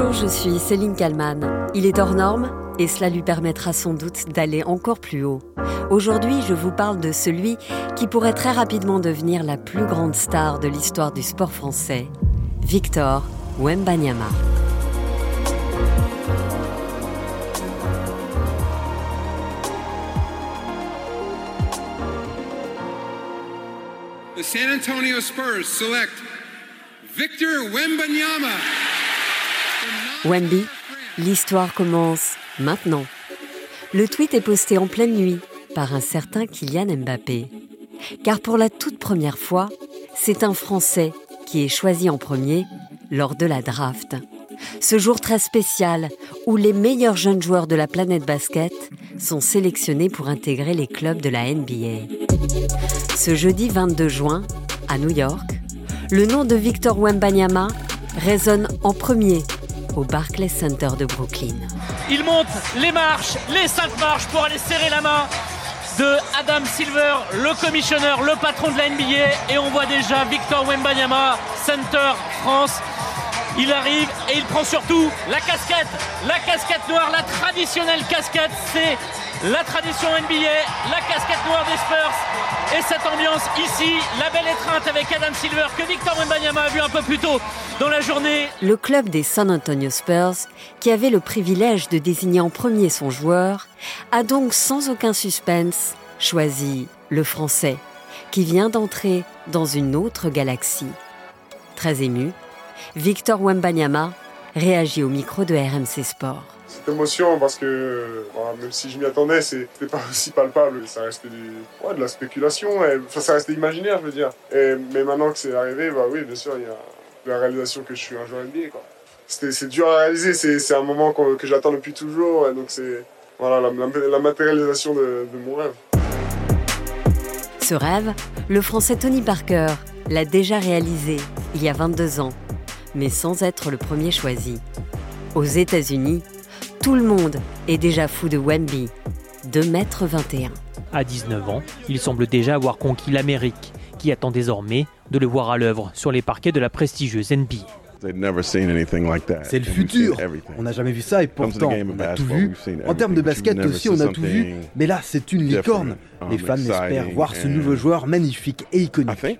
Bonjour, je suis Céline Kalman. Il est hors norme et cela lui permettra sans doute d'aller encore plus haut. Aujourd'hui, je vous parle de celui qui pourrait très rapidement devenir la plus grande star de l'histoire du sport français, Victor Wembanyama. The San Antonio Spurs select Victor Wembanyama. Wemby, l'histoire commence maintenant. Le tweet est posté en pleine nuit par un certain Kylian Mbappé. Car pour la toute première fois, c'est un Français qui est choisi en premier lors de la draft. Ce jour très spécial où les meilleurs jeunes joueurs de la planète basket sont sélectionnés pour intégrer les clubs de la NBA. Ce jeudi 22 juin, à New York, le nom de Victor Wembanyama résonne en premier au Barclays Center de Brooklyn. Il monte les marches, les cinq marches pour aller serrer la main de Adam Silver, le commissionneur, le patron de la NBA. Et on voit déjà Victor Wembanyama, Center France. Il arrive et il prend surtout la casquette, la casquette noire, la traditionnelle casquette. C'est la tradition NBA, la casquette noire des Spurs. Et cette ambiance ici, la belle étreinte avec Adam Silver que Victor Wembanyama a vu un peu plus tôt dans la journée. Le club des San Antonio Spurs, qui avait le privilège de désigner en premier son joueur, a donc sans aucun suspense choisi le Français, qui vient d'entrer dans une autre galaxie. Très ému, Victor Wembanyama réagit au micro de RMC Sport. Cette émotion, parce que même si je m'y attendais, c'était pas aussi palpable. Ça restait du, ouais, de la spéculation, ça restait imaginaire, je veux dire. Mais maintenant que c'est arrivé, bah oui, bien sûr, il y a la réalisation que je suis un joueur NBA. C'est dur à réaliser, c'est un moment que, j'attends depuis toujours, donc c'est voilà, la, matérialisation de mon rêve. Ce rêve, le Français Tony Parker l'a déjà réalisé il y a 22 ans, mais sans être le premier choisi. Aux États-Unis, tout le monde est déjà fou de Wemby, 2m21. À 19 ans, il semble déjà avoir conquis l'Amérique, qui attend désormais de le voir à l'œuvre sur les parquets de la prestigieuse NBA. C'est le futur. On n'a jamais vu ça et pourtant on a tout vu. En termes de basket aussi, on a tout vu. Mais là, c'est une licorne. Les fans espèrent voir ce nouveau joueur magnifique et iconique.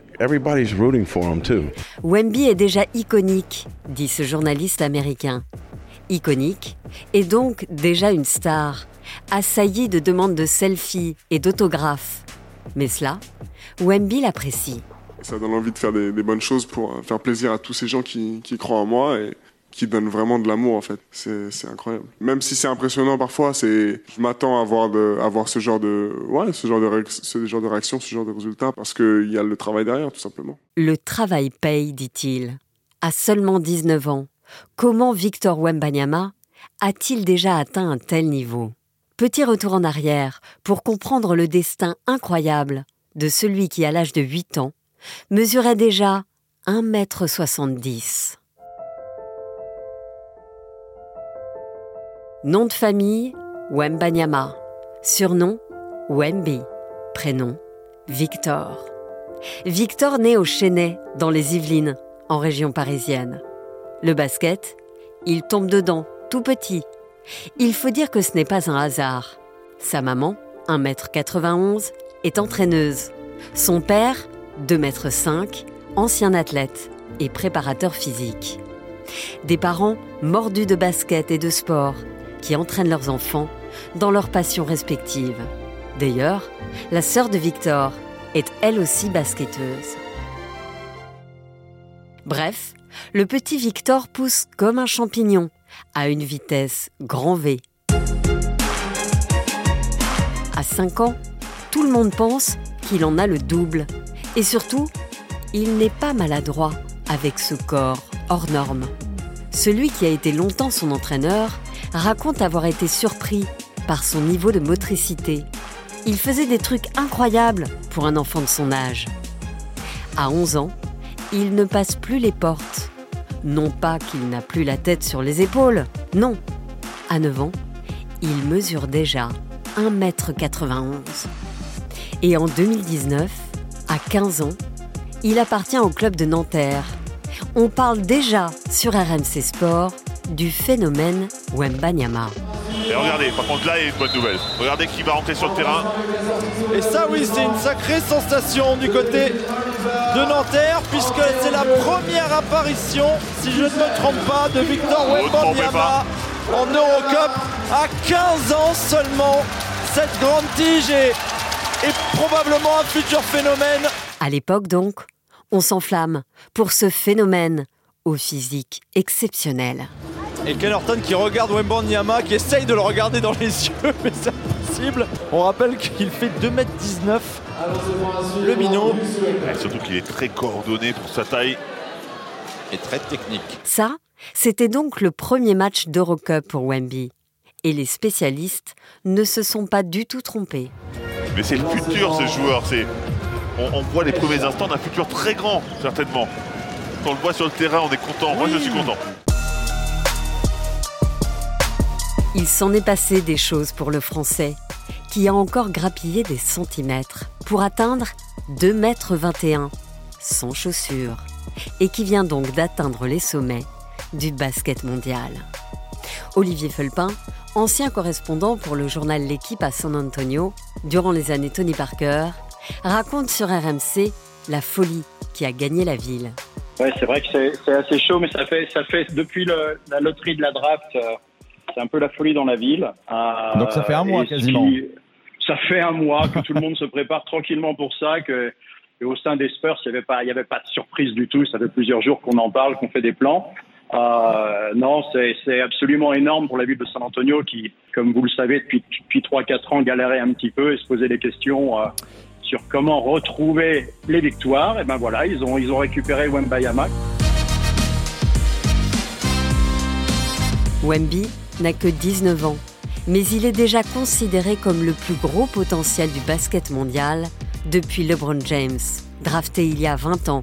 Wemby est déjà iconique, dit ce journaliste américain. Iconique et donc déjà une star, assailli de demandes de selfies et d'autographes. Mais cela, Wemby l'apprécie. Ça donne envie de faire des, des, bonnes choses pour faire plaisir à tous ces gens qui, qui croient en moi et qui donnent vraiment de l'amour en fait. C'est incroyable. Même si c'est impressionnant parfois, c'est je m'attends à voir de à voir ce genre de ouais, ce genre de ce genre de réaction, ce genre de résultat parce qu'il y a le travail derrière tout simplement. Le travail paye, dit-il. À seulement 19 ans, comment Victor Wembanyama a-t-il déjà atteint un tel niveau? Petit retour en arrière pour comprendre le destin incroyable de celui qui à l'âge de 8 ans mesurait déjà 1m70. Nom de famille, Wembanyama. Surnom, Wemby. Prénom, Victor. Victor né au Chênay, dans les Yvelines, en région parisienne. Le basket, il tombe dedans, tout petit. Il faut dire que ce n'est pas un hasard. Sa maman, 1m91, est entraîneuse. Son père, 2,5 m, ancien athlète et préparateur physique. Des parents mordus de basket et de sport qui entraînent leurs enfants dans leurs passions respectives. D'ailleurs, la sœur de Victor est elle aussi basketteuse. Bref, le petit Victor pousse comme un champignon à une vitesse grand V. À 5 ans, tout le monde pense qu'il en a le double et surtout, il n'est pas maladroit avec ce corps hors norme. Celui qui a été longtemps son entraîneur raconte avoir été surpris par son niveau de motricité. Il faisait des trucs incroyables pour un enfant de son âge. À 11 ans, il ne passe plus les portes. Non pas qu'il n'a plus la tête sur les épaules, non. À 9 ans, il mesure déjà 1m91. Et en 2019, à 15 ans, il appartient au club de Nanterre. On parle déjà sur RMC Sport du phénomène Wembanyama. Et regardez, par contre là, il y a une bonne nouvelle. Regardez qui va rentrer sur le terrain. Et ça, oui, c'est une sacrée sensation du côté de Nanterre, puisque c'est la première apparition, si je ne me trompe pas, de Victor Wembanyama en Eurocup à 15 ans seulement. Cette grande tige est, est probablement un futur phénomène. À l'époque donc, on s'enflamme pour ce phénomène au physique exceptionnel. Et Ken qui regarde Wembanyama, qui essaye de le regarder dans les yeux, mais c'est impossible. On rappelle qu'il fait 2m19, le minot. surtout qu'il est très coordonné pour sa taille. Et très technique. Ça, c'était donc le premier match d'Eurocup pour Wemby. Et les spécialistes ne se sont pas du tout trompés. Mais c'est le futur, ce joueur. C'est, on, voit les premiers instants d'un futur très grand, certainement. Quand on le voit sur le terrain, on est content. Moi, je suis content. Il s'en est passé des choses pour le Français, qui a encore grappillé des centimètres pour atteindre 2 mètres 21 sans chaussures, et qui vient donc d'atteindre les sommets du basket mondial. Olivier Felpin, ancien correspondant pour le journal L'équipe à San Antonio durant les années Tony Parker, raconte sur RMC la folie qui a gagné la ville. Ouais, c'est vrai que c'est assez chaud, mais ça fait, ça fait depuis la loterie de la draft, euh, c'est un peu la folie dans la ville. Euh, Donc ça fait un mois quasiment. Ça fait un mois que tout le monde se prépare tranquillement pour ça, que au sein des Spurs, il n'y avait pas de surprise du tout. Ça fait plusieurs jours qu'on en parle, qu'on fait des plans. Euh, non, c'est absolument énorme pour la ville de San Antonio qui, comme vous le savez, depuis, depuis 3-4 ans galérait un petit peu et se posait des questions euh, sur comment retrouver les victoires. Et ben voilà, ils ont, ils ont récupéré Wembayama. Wemby n'a que 19 ans, mais il est déjà considéré comme le plus gros potentiel du basket mondial depuis LeBron James, drafté il y a 20 ans,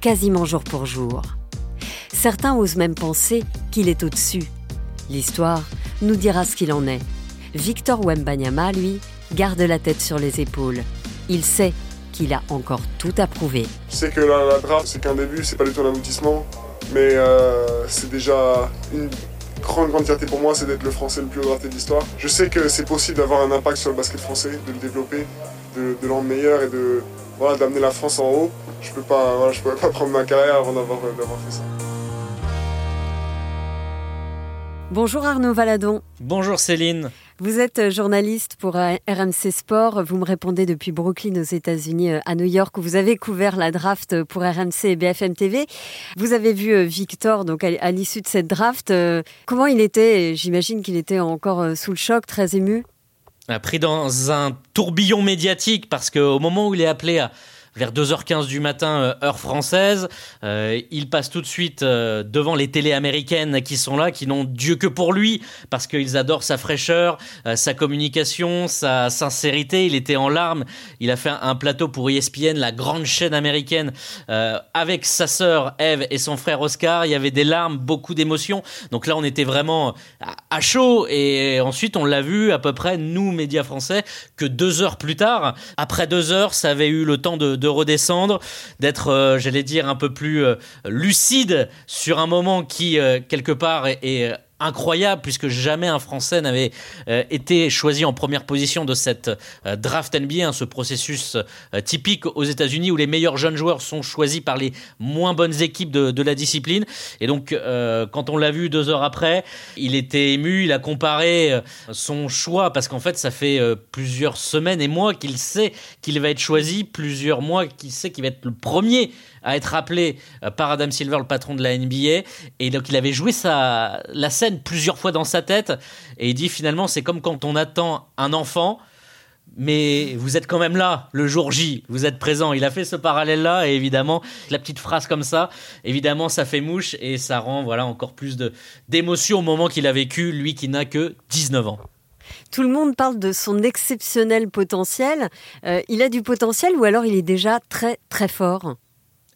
quasiment jour pour jour. Certains osent même penser qu'il est au-dessus. L'histoire nous dira ce qu'il en est. Victor Wembanyama, lui, garde la tête sur les épaules. Il sait qu'il a encore tout à prouver. Je sais que la, draft, c'est qu'un début, c'est pas du tout un aboutissement, mais euh, c'est déjà une grande, grande fierté pour moi, c'est d'être le Français le plus haut drafté de l'histoire. Je sais que c'est possible d'avoir un impact sur le basket français, de le développer, de, de l'en meilleur et de voilà, d'amener la France en haut. Je peux pas, je pourrais pas prendre ma carrière avant d'avoir fait ça. Bonjour Arnaud Valadon. Bonjour Céline. Vous êtes journaliste pour euh, RMC Sport. Vous me répondez depuis Brooklyn aux États-Unis euh, à New York où vous avez couvert la draft pour RMC et BFM TV. Vous avez vu euh, Victor donc à l'issue de cette draft. Comment il était? J'imagine qu'il était encore sous le choc, très ému. Pris dans un tourbillon médiatique parce qu'au moment où il est appelé à vers 2h15 du matin, euh, heure française. Euh, il passe tout de suite euh, devant les télés américaines qui sont là, qui n'ont Dieu que pour lui, parce qu'ils adorent sa fraîcheur, sa communication, sa sincérité. Il était en larmes. Il a fait un plateau pour ESPN, la grande chaîne américaine, avec sa sœur Eve et son frère Oscar. Il y avait des larmes, beaucoup d'émotions. Donc là, on était vraiment à chaud. Et ensuite, on l'a vu à peu près, nous, médias français, que deux heures plus tard, après deux heures, ça avait eu le temps de de redescendre, d'être, euh, j'allais dire, un peu plus euh, lucide sur un moment qui, euh, quelque part, est incroyable puisque jamais un Français n'avait euh, été choisi en première position de cette euh, draft NBA, hein, ce processus euh, typique aux États-Unis où les meilleurs jeunes joueurs sont choisis par les moins bonnes équipes de, de la discipline. Et donc, quand on l'a vu deux heures après, il était ému, il a comparé son choix parce qu'en fait, ça fait plusieurs semaines et mois qu'il sait qu'il va être choisi, plusieurs mois qu'il sait qu'il va être le premier à être appelé par Adam Silver, le patron de la NBA. Et donc, il avait joué sa, la scène plusieurs fois dans sa tête et il dit finalement c'est comme quand on attend un enfant mais vous êtes quand même là le jour J, vous êtes présent. Il a fait ce parallèle-là et évidemment, la petite phrase comme ça, évidemment, ça fait mouche et ça rend voilà encore plus de d'émotion au moment qu'il a vécu, lui qui n'a que 19 ans. Tout le monde parle de son exceptionnel potentiel. Euh, il a du potentiel ou alors il est déjà très très fort?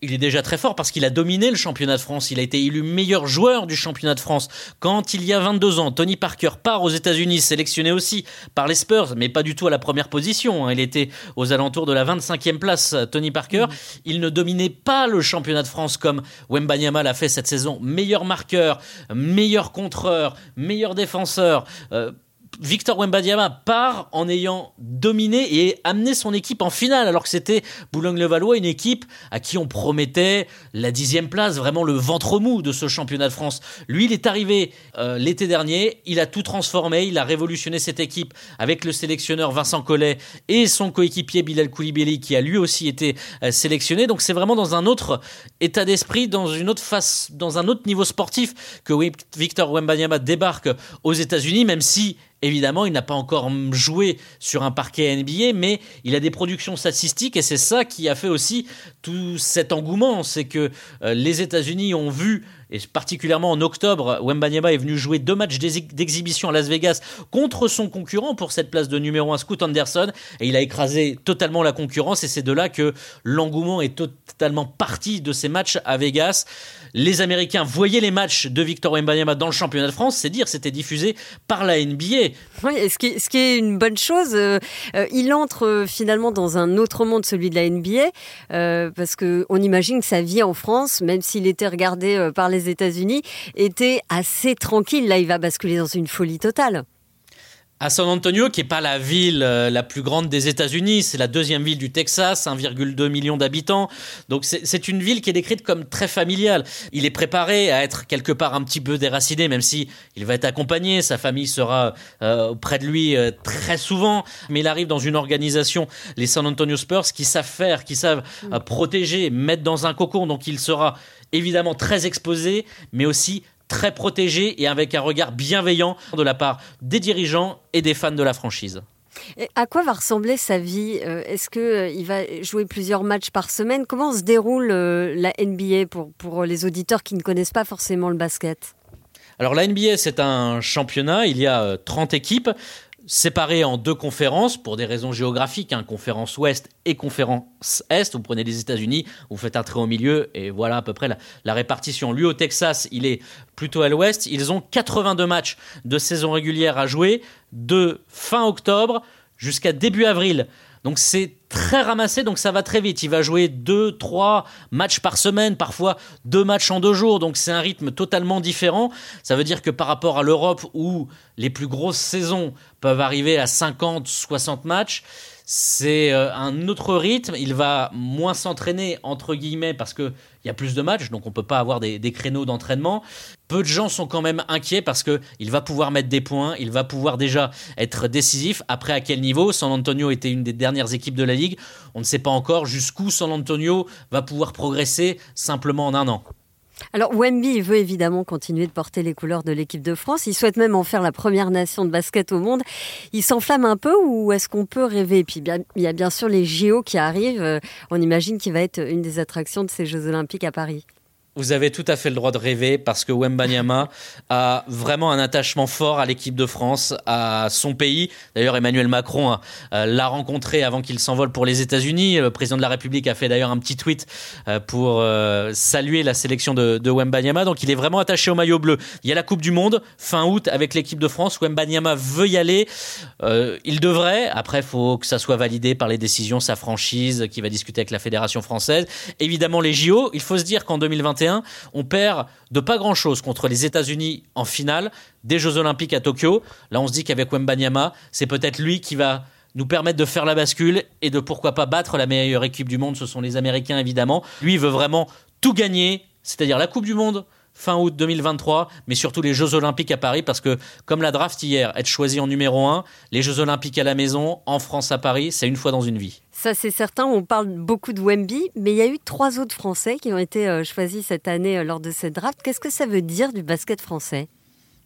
Il est déjà très fort parce qu'il a dominé le championnat de France. Il a été élu meilleur joueur du championnat de France. Quand il y a 22 ans, Tony Parker part aux États-Unis, sélectionné aussi par les Spurs, mais pas du tout à la première position. Hein. Il était aux alentours de la 25e place, Tony Parker. Mmh. Il ne dominait pas le championnat de France comme Wembanyama l'a fait cette saison. Meilleur marqueur, meilleur contreur, meilleur défenseur. Euh, Victor Wembanyama part en ayant dominé et amené son équipe en finale, alors que c'était Boulogne-le-Valois, une équipe à qui on promettait la dixième place, vraiment le ventre mou de ce championnat de France. Lui, il est arrivé euh, l'été dernier, il a tout transformé, il a révolutionné cette équipe avec le sélectionneur Vincent Collet et son coéquipier Bilal Koulibaly, qui a lui aussi été euh, sélectionné. Donc c'est vraiment dans un autre état d'esprit, dans une autre face, dans un autre niveau sportif que Victor Wembanyama débarque aux États-Unis, même si Évidemment, il n'a pas encore joué sur un parquet NBA, mais il a des productions statistiques et c'est ça qui a fait aussi tout cet engouement. C'est que euh, les États-Unis ont vu et particulièrement en octobre, Wembanyama est venu jouer deux matchs d'exhibition à Las Vegas contre son concurrent pour cette place de numéro 1, Scoot Anderson, et il a écrasé totalement la concurrence, et c'est de là que l'engouement est totalement parti de ces matchs à Vegas. Les Américains voyaient les matchs de Victor Wembanyama dans le championnat de France, c'est dire, c'était diffusé par la NBA. Oui, ce qui, est une bonne chose, euh, euh, il entre euh, finalement dans un autre monde, celui de la NBA, parce qu'on imagine que sa vie en France, même s'il était regardé par les États-Unis était assez tranquille. Là, il va basculer dans une folie totale à San Antonio, qui n'est pas la ville euh, la plus grande des États-Unis, c'est la deuxième ville du Texas, 1,2 million d'habitants. Donc c'est une ville qui est décrite comme très familiale. Il est préparé à être quelque part un petit peu déraciné, même si il va être accompagné, sa famille sera euh, près de lui euh, très souvent. Mais il arrive dans une organisation, les San Antonio Spurs, qui savent faire, qui savent protéger, mettre dans un cocon. Donc il sera évidemment très exposé, mais aussi très protégé et avec un regard bienveillant de la part des dirigeants et des fans de la franchise. à quoi va ressembler sa vie euh, Est-ce qu'il euh, va jouer plusieurs matchs par semaine? Comment se déroule euh, la NBA pour, pour les auditeurs qui ne connaissent pas forcément le basket? Alors la NBA, c'est un championnat, il y a 30 équipes séparés en deux conférences pour des raisons géographiques, hein, conférence ouest et conférence est. Vous prenez les États-Unis, vous faites un trait au milieu et voilà à peu près la, répartition. Lui au Texas, il est plutôt à l'ouest. Ils ont 82 matchs de saison régulière à jouer de fin octobre jusqu'à début avril. Donc c'est très ramassé, donc ça va très vite. Il va jouer deux, trois matchs par semaine, parfois deux matchs en deux jours. Donc c'est un rythme totalement différent. Ça veut dire que par rapport à l'Europe où les plus grosses saisons peuvent arriver à 50, 60 matchs, c'est euh, un autre rythme. Il va moins s'entraîner, entre guillemets, parce qu'il y a plus de matchs, donc on ne peut pas avoir des, créneaux d'entraînement. Peu de gens sont quand même inquiets parce qu'il va pouvoir mettre des points, il va pouvoir déjà être décisif. Après, à quel niveau? San Antonio était une des dernières équipes de la Ligue. On ne sait pas encore jusqu'où San Antonio va pouvoir progresser simplement en un an. Alors Wemby veut évidemment continuer de porter les couleurs de l'équipe de France. Il souhaite même en faire la première nation de basket au monde. Il s'enflamme un peu ou est-ce qu'on peut rêver? Et puis il y a bien sûr les JO qui arrivent. Euh, on imagine qu'il va être une des attractions de ces Jeux Olympiques à Paris. Vous avez tout à fait le droit de rêver parce que Wembanyama a vraiment un attachement fort à l'équipe de France, à son pays. D'ailleurs, Emmanuel Macron euh, l'a rencontré avant qu'il s'envole pour les États-Unis. Le président de la République a fait d'ailleurs un petit tweet euh, pour euh, saluer la sélection de, de Wembanyama. Donc, il est vraiment attaché au maillot bleu. Il y a la Coupe du Monde fin août avec l'équipe de France. Wembanyama veut y aller. il devrait. Après, il faut que ça soit validé par les décisions, sa franchise qui va discuter avec la fédération française. Évidemment, les JO. Il faut se dire qu'en 2021 on perd de pas grand-chose contre les États-Unis en finale des Jeux Olympiques à Tokyo. Là, on se dit qu'avec Wembanyama, c'est peut-être lui qui va nous permettre de faire la bascule et de pourquoi pas battre la meilleure équipe du monde. Ce sont les Américains, évidemment. Lui, il veut vraiment tout gagner, c'est-à-dire la Coupe du Monde, fin août 2023, mais surtout les Jeux Olympiques à Paris, parce que comme la draft hier, être choisi en numéro 1, les Jeux Olympiques à la maison, en France à Paris, c'est une fois dans une vie. Ça, c'est certain. On parle beaucoup de Wemby, mais il y a eu trois autres Français qui ont été euh, choisis cette année euh, lors de cette draft. Qu'est-ce que ça veut dire du basket français?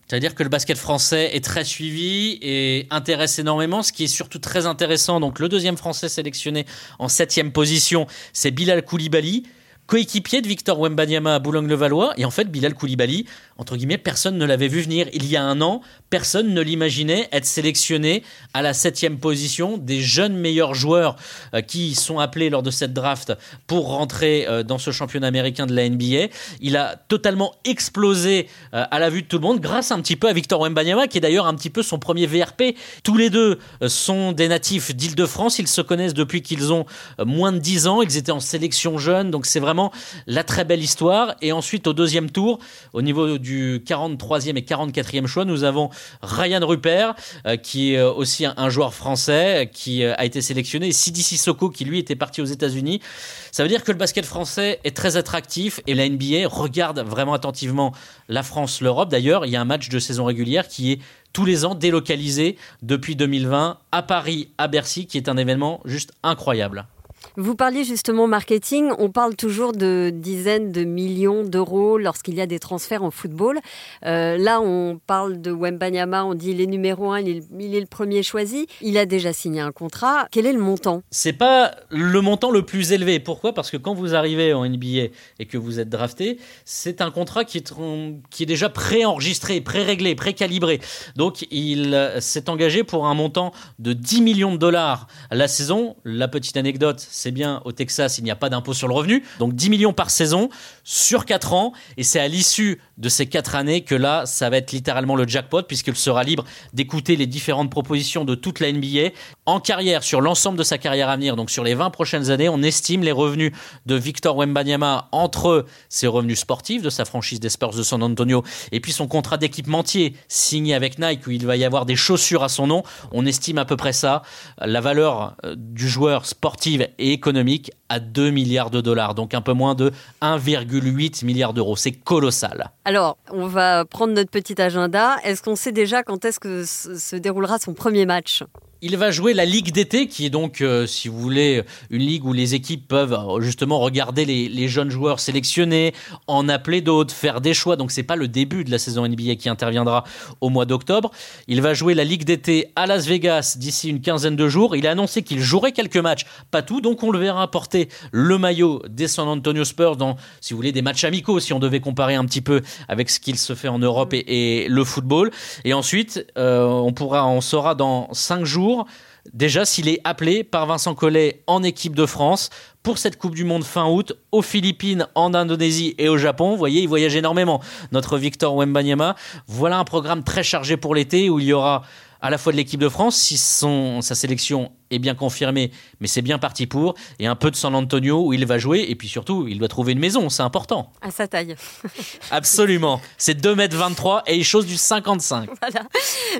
C'est-à-dire que le basket français est très suivi et intéresse énormément. Ce qui est surtout très intéressant, donc le deuxième français sélectionné en septième position, c'est Bilal Koulibaly. Coéquipier de Victor Wembanyama à Boulogne-le-Valois. Et en fait, Bilal Koulibaly, entre guillemets, personne ne l'avait vu venir. Il y a un an, personne ne l'imaginait être sélectionné à la septième position des jeunes meilleurs joueurs euh, qui sont appelés lors de cette draft pour rentrer euh, dans ce championnat américain de la NBA. Il a totalement explosé euh, à la vue de tout le monde grâce un petit peu à Victor Wembanyama, qui est d'ailleurs un petit peu son premier VRP. Tous les deux sont des natifs d'Île-de-France. Ils se connaissent depuis qu'ils ont moins de 10 ans. Ils étaient en sélection jeune, donc c'est vraiment la très belle histoire. Et ensuite, au deuxième tour, au niveau du 43e et 44e choix, nous avons Ryan Rupert, euh, qui est aussi un, joueur français, qui euh, a été sélectionné, et Sidi Sissoko, qui lui était parti aux États-Unis. Ça veut dire que le basket français est très attractif et la NBA regarde vraiment attentivement la France, l'Europe. D'ailleurs, il y a un match de saison régulière qui est tous les ans délocalisé depuis 2020 à Paris, à Bercy, qui est un événement juste incroyable. Vous parliez justement marketing. On parle toujours de dizaines de millions d'euros lorsqu'il y a des transferts en football. Euh, là, on parle de Wembanyama. On dit il est numéro un, il est, le premier choisi. Il a déjà signé un contrat. Quel est le montant? C'est pas le montant le plus élevé. Pourquoi? Parce que quand vous arrivez en NBA et que vous êtes drafté, c'est un contrat qui est, qui est déjà préenregistré, pré-réglé, pré-calibré. Donc, il s'est engagé pour un montant de 10 millions de dollars la saison. La petite anecdote, c'est bien, au Texas, il n'y a pas d'impôt sur le revenu. Donc 10 millions par saison sur 4 ans. Et c'est à l'issue de ces 4 années que là, ça va être littéralement le jackpot, puisqu'il sera libre d'écouter les différentes propositions de toute la NBA. En carrière, sur l'ensemble de sa carrière à venir, donc sur les 20 prochaines années, on estime les revenus de Victor Wembanyama entre ses revenus sportifs de sa franchise des Spurs de San Antonio et puis son contrat d'équipementier signé avec Nike où il va y avoir des chaussures à son nom. On estime à peu près ça. La valeur euh, du joueur sportive et économique à 2 milliards de dollars, donc un peu moins de 1,8 milliard d'euros. C'est colossal. Alors, on va prendre notre petit agenda. Est-ce qu'on sait déjà quand est-ce que se déroulera son premier match? Il va jouer la Ligue d'été, qui est donc, euh, si vous voulez, une ligue où les équipes peuvent euh, justement regarder les, jeunes joueurs sélectionnés, en appeler d'autres, faire des choix. Donc c'est pas le début de la saison NBA qui interviendra au mois d'octobre. Il va jouer la Ligue d'été à Las Vegas d'ici une quinzaine de jours. Il a annoncé qu'il jouerait quelques matchs, pas tout, donc on le verra porter le maillot des San Antonio Spurs dans, si vous voulez, des matchs amicaux, si on devait comparer un petit peu avec ce qu'il se fait en Europe et, le football. Et ensuite, euh, on pourra, on saura dans cinq jours Déjà, s'il est appelé par Vincent Collet en équipe de France pour cette Coupe du Monde fin août aux Philippines, en Indonésie et au Japon. Vous voyez, il voyage énormément. Notre Victor Wembanyama. Voilà un programme très chargé pour l'été où il y aura à la fois de l'équipe de France, si son, sa sélection est bien confirmée, mais c'est bien parti pour, et un peu de San Antonio où il va jouer, et puis surtout, il doit trouver une maison, c'est important. À sa taille. Absolument. C'est 2m23 et il chose du 55. Voilà.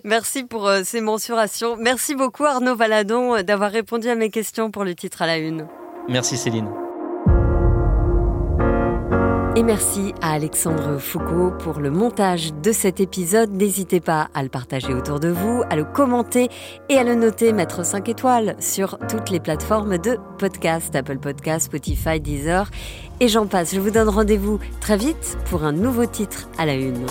Merci pour euh, ces mensurations. Merci beaucoup Arnaud Valadon d'avoir répondu à mes questions pour le titre à la une. Merci Céline. Et merci à Alexandre Foucault pour le montage de cet épisode. N'hésitez pas à le partager autour de vous, à le commenter et à le noter, mettre 5 étoiles sur toutes les plateformes de podcast, Apple Podcast, Spotify, Deezer et j'en passe. Je vous donne rendez-vous très vite pour un nouveau titre à la une.